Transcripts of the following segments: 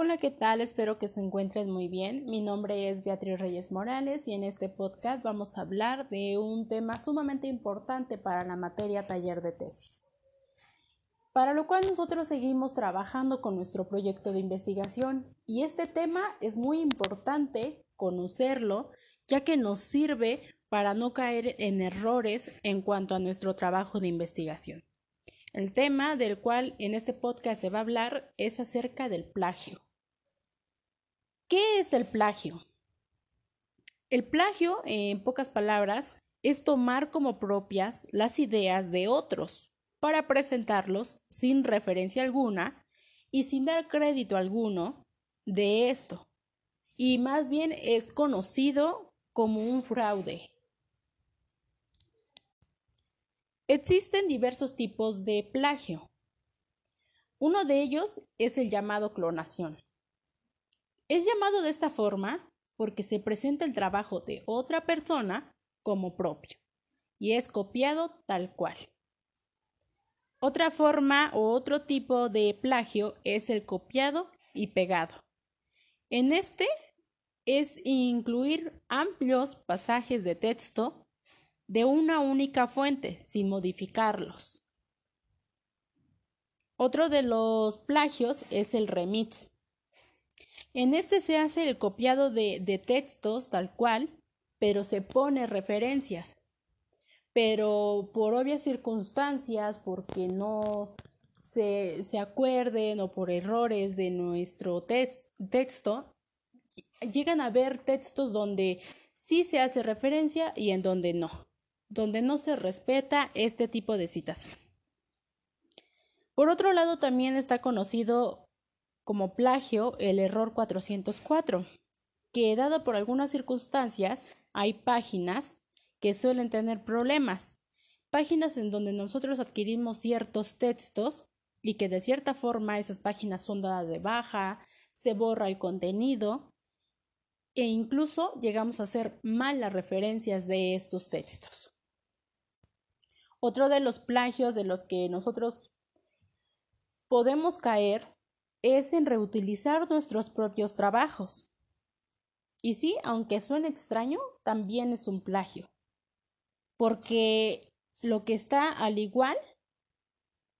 Hola, ¿qué tal? Espero que se encuentren muy bien. Mi nombre es Beatriz Reyes Morales y en este podcast vamos a hablar de un tema sumamente importante para la materia taller de tesis. Para lo cual nosotros seguimos trabajando con nuestro proyecto de investigación y este tema es muy importante conocerlo ya que nos sirve para no caer en errores en cuanto a nuestro trabajo de investigación. El tema del cual en este podcast se va a hablar es acerca del plagio. ¿Qué es el plagio? El plagio, en pocas palabras, es tomar como propias las ideas de otros para presentarlos sin referencia alguna y sin dar crédito alguno de esto. Y más bien es conocido como un fraude. Existen diversos tipos de plagio. Uno de ellos es el llamado clonación. Es llamado de esta forma porque se presenta el trabajo de otra persona como propio y es copiado tal cual. Otra forma o otro tipo de plagio es el copiado y pegado. En este es incluir amplios pasajes de texto de una única fuente sin modificarlos. Otro de los plagios es el remix. En este se hace el copiado de, de textos tal cual, pero se pone referencias. Pero por obvias circunstancias, porque no se, se acuerden o por errores de nuestro texto, llegan a ver textos donde sí se hace referencia y en donde no, donde no se respeta este tipo de citación. Por otro lado, también está conocido como plagio el error 404, que dado por algunas circunstancias hay páginas que suelen tener problemas, páginas en donde nosotros adquirimos ciertos textos y que de cierta forma esas páginas son dadas de baja, se borra el contenido e incluso llegamos a hacer mal las referencias de estos textos. Otro de los plagios de los que nosotros podemos caer es en reutilizar nuestros propios trabajos. Y sí, aunque suene extraño, también es un plagio. Porque lo que está al igual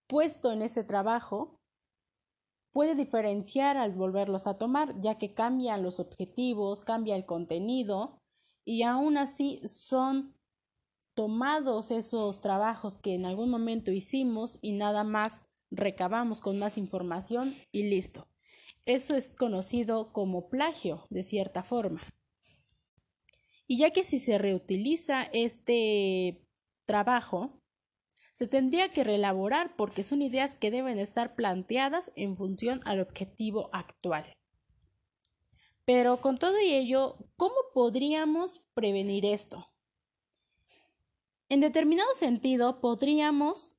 puesto en ese trabajo puede diferenciar al volverlos a tomar, ya que cambian los objetivos, cambia el contenido y aún así son tomados esos trabajos que en algún momento hicimos y nada más recabamos con más información y listo. Eso es conocido como plagio, de cierta forma. Y ya que si se reutiliza este trabajo, se tendría que reelaborar porque son ideas que deben estar planteadas en función al objetivo actual. Pero con todo ello, ¿cómo podríamos prevenir esto? En determinado sentido, podríamos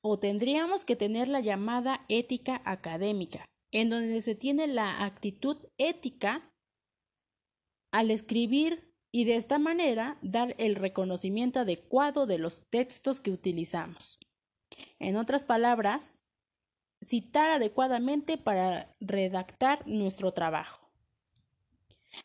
o tendríamos que tener la llamada ética académica, en donde se tiene la actitud ética al escribir y de esta manera dar el reconocimiento adecuado de los textos que utilizamos. En otras palabras, citar adecuadamente para redactar nuestro trabajo.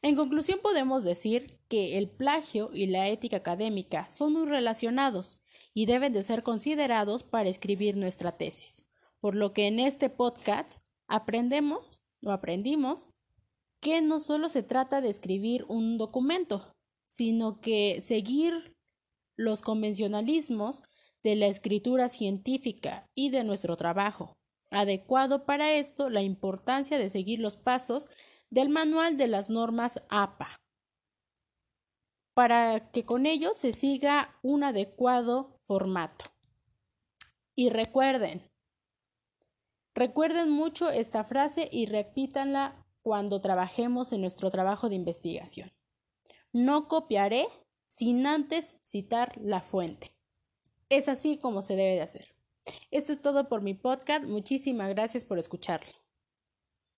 En conclusión podemos decir que el plagio y la ética académica son muy relacionados y deben de ser considerados para escribir nuestra tesis. Por lo que en este podcast aprendemos o aprendimos que no solo se trata de escribir un documento, sino que seguir los convencionalismos de la escritura científica y de nuestro trabajo. Adecuado para esto la importancia de seguir los pasos del manual de las normas APA, para que con ello se siga un adecuado formato. Y recuerden, recuerden mucho esta frase y repítanla cuando trabajemos en nuestro trabajo de investigación. No copiaré sin antes citar la fuente. Es así como se debe de hacer. Esto es todo por mi podcast. Muchísimas gracias por escucharlo.